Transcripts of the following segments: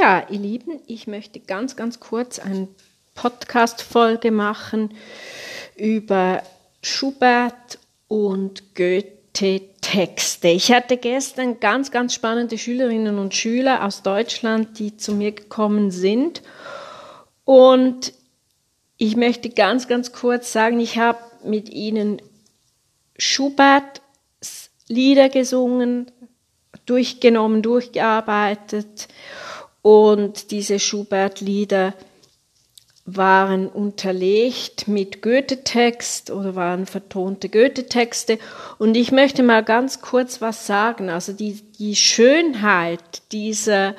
Ja, ihr Lieben, ich möchte ganz, ganz kurz eine Podcast-Folge machen über Schubert und Goethe-Texte. Ich hatte gestern ganz, ganz spannende Schülerinnen und Schüler aus Deutschland, die zu mir gekommen sind. Und ich möchte ganz, ganz kurz sagen, ich habe mit ihnen Schubert Lieder gesungen, durchgenommen, durchgearbeitet und diese Schubert-Lieder waren unterlegt mit Goethe-Text oder waren vertonte Goethe-Texte. Und ich möchte mal ganz kurz was sagen. Also die, die Schönheit dieser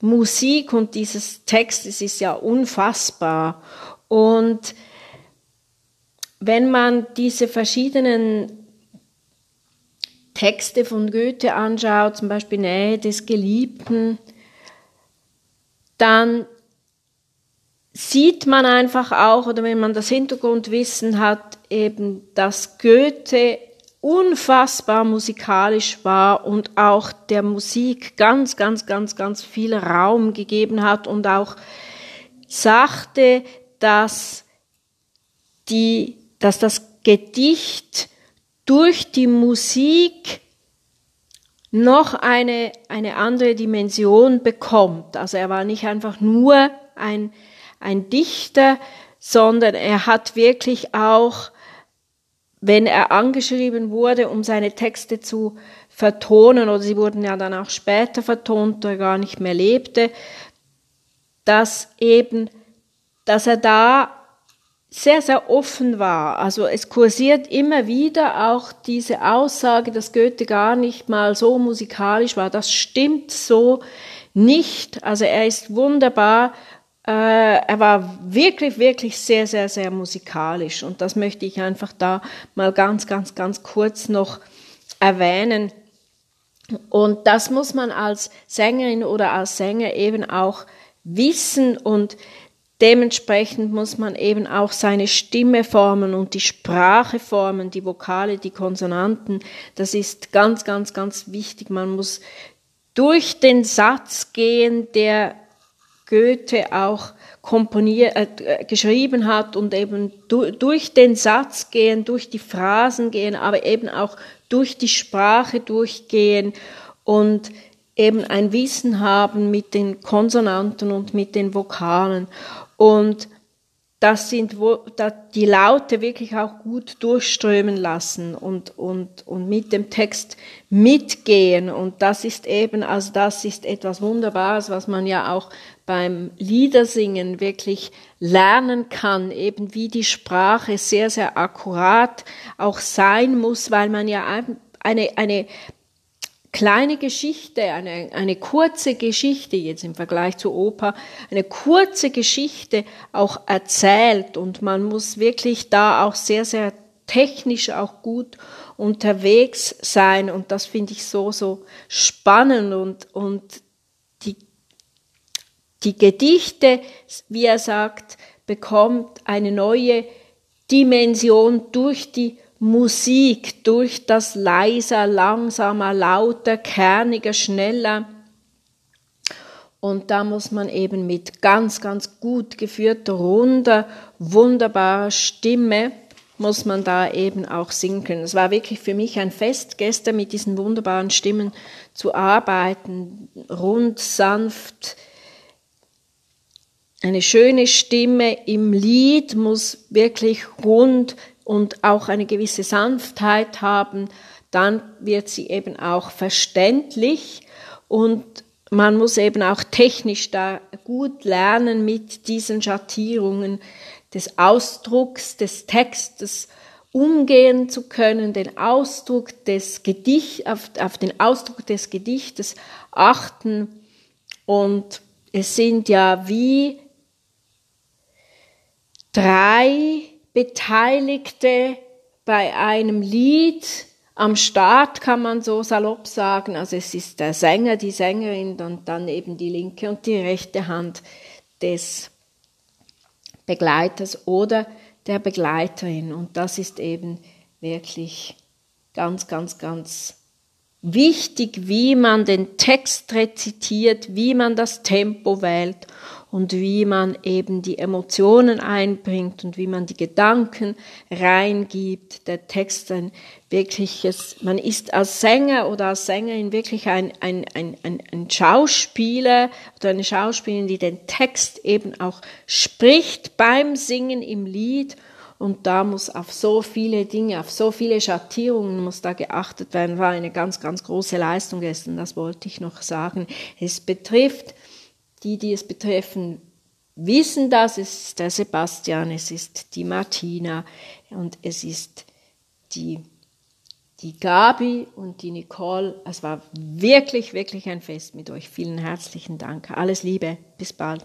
Musik und dieses Textes ist ja unfassbar. Und wenn man diese verschiedenen Texte von Goethe anschaut, zum Beispiel Nähe des Geliebten, dann sieht man einfach auch, oder wenn man das Hintergrundwissen hat, eben, dass Goethe unfassbar musikalisch war und auch der Musik ganz, ganz, ganz, ganz viel Raum gegeben hat und auch sagte, dass die, dass das Gedicht durch die Musik noch eine, eine andere Dimension bekommt. Also er war nicht einfach nur ein, ein Dichter, sondern er hat wirklich auch, wenn er angeschrieben wurde, um seine Texte zu vertonen, oder sie wurden ja dann auch später vertont, da er gar nicht mehr lebte, dass eben, dass er da sehr, sehr offen war. Also es kursiert immer wieder auch diese Aussage, dass Goethe gar nicht mal so musikalisch war. Das stimmt so nicht. Also er ist wunderbar. Äh, er war wirklich, wirklich sehr, sehr, sehr musikalisch. Und das möchte ich einfach da mal ganz, ganz, ganz kurz noch erwähnen. Und das muss man als Sängerin oder als Sänger eben auch wissen und Dementsprechend muss man eben auch seine Stimme formen und die Sprache formen, die Vokale, die Konsonanten. Das ist ganz, ganz, ganz wichtig. Man muss durch den Satz gehen, der Goethe auch komponiert, äh, geschrieben hat und eben du, durch den Satz gehen, durch die Phrasen gehen, aber eben auch durch die Sprache durchgehen und eben ein Wissen haben mit den Konsonanten und mit den Vokalen. Und das sind wo, da die Laute wirklich auch gut durchströmen lassen und, und, und mit dem Text mitgehen. Und das ist eben, also das ist etwas Wunderbares, was man ja auch beim Liedersingen wirklich lernen kann, eben wie die Sprache sehr, sehr akkurat auch sein muss, weil man ja eine, eine kleine Geschichte, eine, eine kurze Geschichte jetzt im Vergleich zur Oper, eine kurze Geschichte auch erzählt. Und man muss wirklich da auch sehr, sehr technisch auch gut unterwegs sein. Und das finde ich so, so spannend. Und, und die, die Gedichte, wie er sagt, bekommt eine neue Dimension durch die Musik durch das leiser, langsamer, lauter, kerniger, schneller. Und da muss man eben mit ganz, ganz gut geführter, runder, wunderbarer Stimme, muss man da eben auch singen können. Es war wirklich für mich ein Fest, gestern mit diesen wunderbaren Stimmen zu arbeiten, rund, sanft. Eine schöne Stimme im Lied muss wirklich rund, und auch eine gewisse Sanftheit haben, dann wird sie eben auch verständlich und man muss eben auch technisch da gut lernen mit diesen Schattierungen des Ausdrucks, des Textes umgehen zu können, den Ausdruck des Gedicht, auf, auf den Ausdruck des Gedichtes achten. Und es sind ja wie drei Beteiligte bei einem Lied am Start, kann man so salopp sagen. Also es ist der Sänger, die Sängerin und dann eben die linke und die rechte Hand des Begleiters oder der Begleiterin. Und das ist eben wirklich ganz, ganz, ganz wichtig, wie man den Text rezitiert, wie man das Tempo wählt und wie man eben die Emotionen einbringt und wie man die Gedanken reingibt. Der Text ein wirkliches, man ist als Sänger oder als Sängerin wirklich ein, ein, ein, ein, ein Schauspieler oder eine Schauspielerin, die den Text eben auch spricht beim Singen im Lied und da muss auf so viele Dinge, auf so viele Schattierungen muss da geachtet werden. War eine ganz, ganz große Leistung gestern, das wollte ich noch sagen. Es betrifft die, die es betreffen, wissen das. Es ist der Sebastian, es ist die Martina und es ist die, die Gabi und die Nicole. Es war wirklich, wirklich ein Fest mit euch. Vielen herzlichen Dank. Alles Liebe. Bis bald.